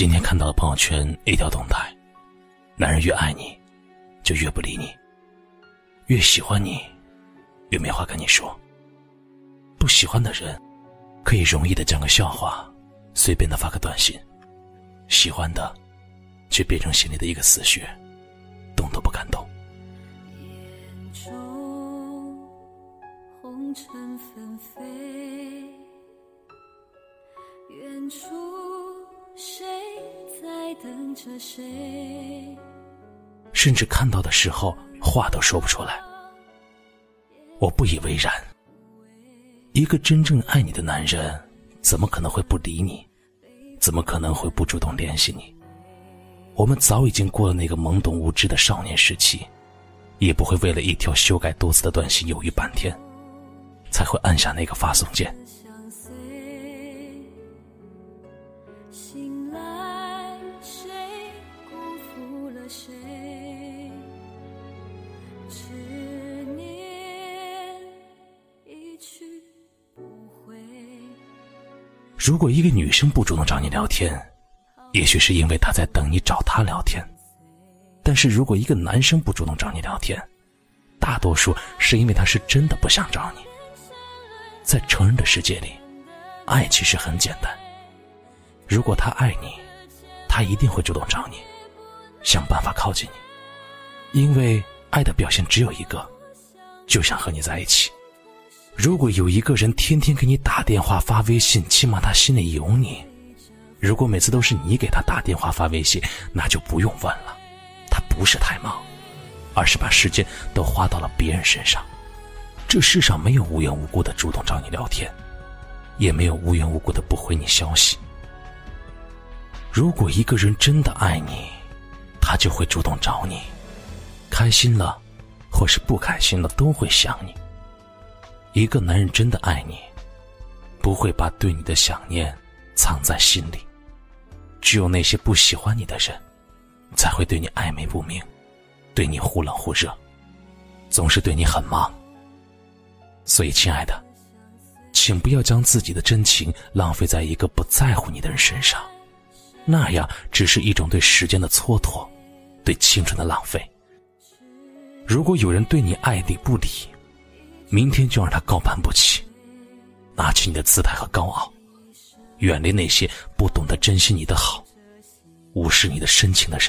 今天看到了朋友圈一条动态：男人越爱你，就越不理你；越喜欢你，越没话跟你说。不喜欢的人，可以容易的讲个笑话，随便的发个短信；喜欢的，却变成心里的一个死穴，甚至看到的时候话都说不出来。我不以为然。一个真正爱你的男人，怎么可能会不理你？怎么可能会不主动联系你？我们早已经过了那个懵懂无知的少年时期，也不会为了一条修改多次的短信犹豫半天，才会按下那个发送键。如果一个女生不主动找你聊天，也许是因为她在等你找她聊天；但是如果一个男生不主动找你聊天，大多数是因为他是真的不想找你。在成人的世界里，爱其实很简单。如果他爱你，他一定会主动找你，想办法靠近你，因为爱的表现只有一个，就想和你在一起。如果有一个人天天给你打电话、发微信，起码他心里有你。如果每次都是你给他打电话、发微信，那就不用问了，他不是太忙，而是把时间都花到了别人身上。这世上没有无缘无故的主动找你聊天，也没有无缘无故的不回你消息。如果一个人真的爱你，他就会主动找你，开心了，或是不开心了，都会想你。一个男人真的爱你，不会把对你的想念藏在心里。只有那些不喜欢你的人，才会对你暧昧不明，对你忽冷忽热，总是对你很忙。所以，亲爱的，请不要将自己的真情浪费在一个不在乎你的人身上，那样只是一种对时间的蹉跎，对青春的浪费。如果有人对你爱理不理，明天就让他高攀不起，拿起你的姿态和高傲，远离那些不懂得珍惜你的好，无视你的深情的人。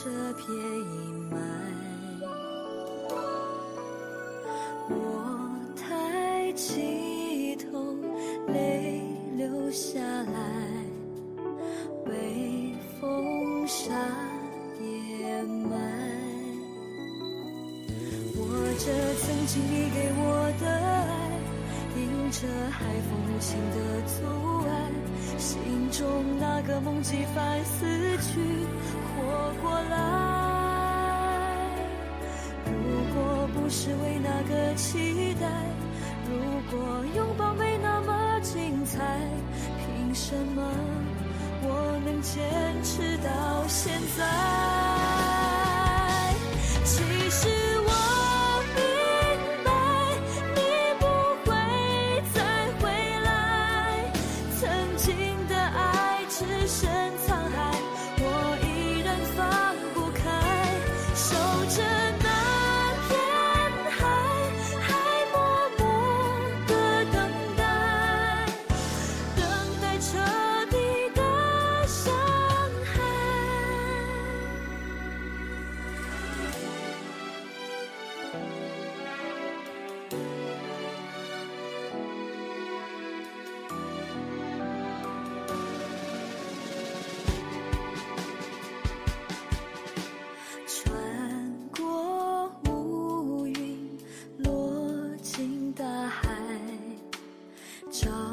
这片阴霾我抬起头泪流下来被风沙掩埋我这曾经你给我的。着海风无情的阻碍心中那个梦几番死去活过来如果不是为那个期待如果拥抱没那么精彩凭什么我能坚持到现在 저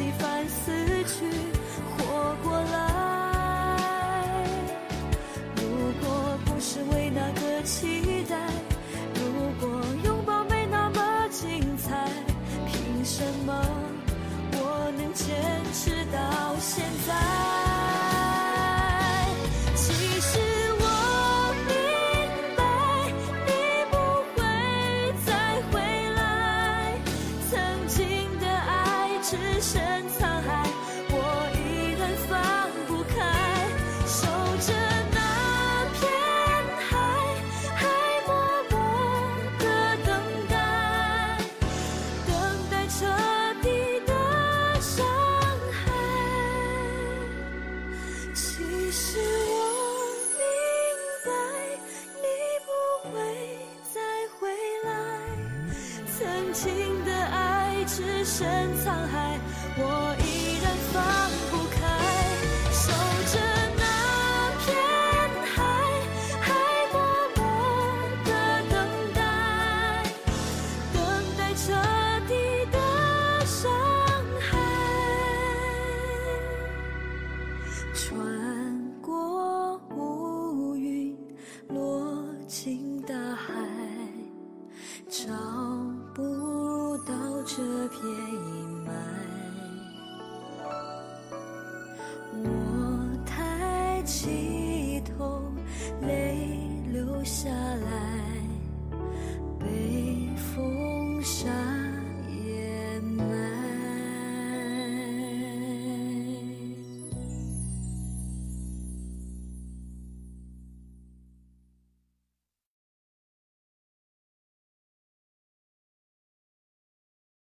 几番思绪只剩沧海，我依然放不开，守着那片海，海默默的等待，等待彻底的伤害，穿过乌云，落进大海，找。便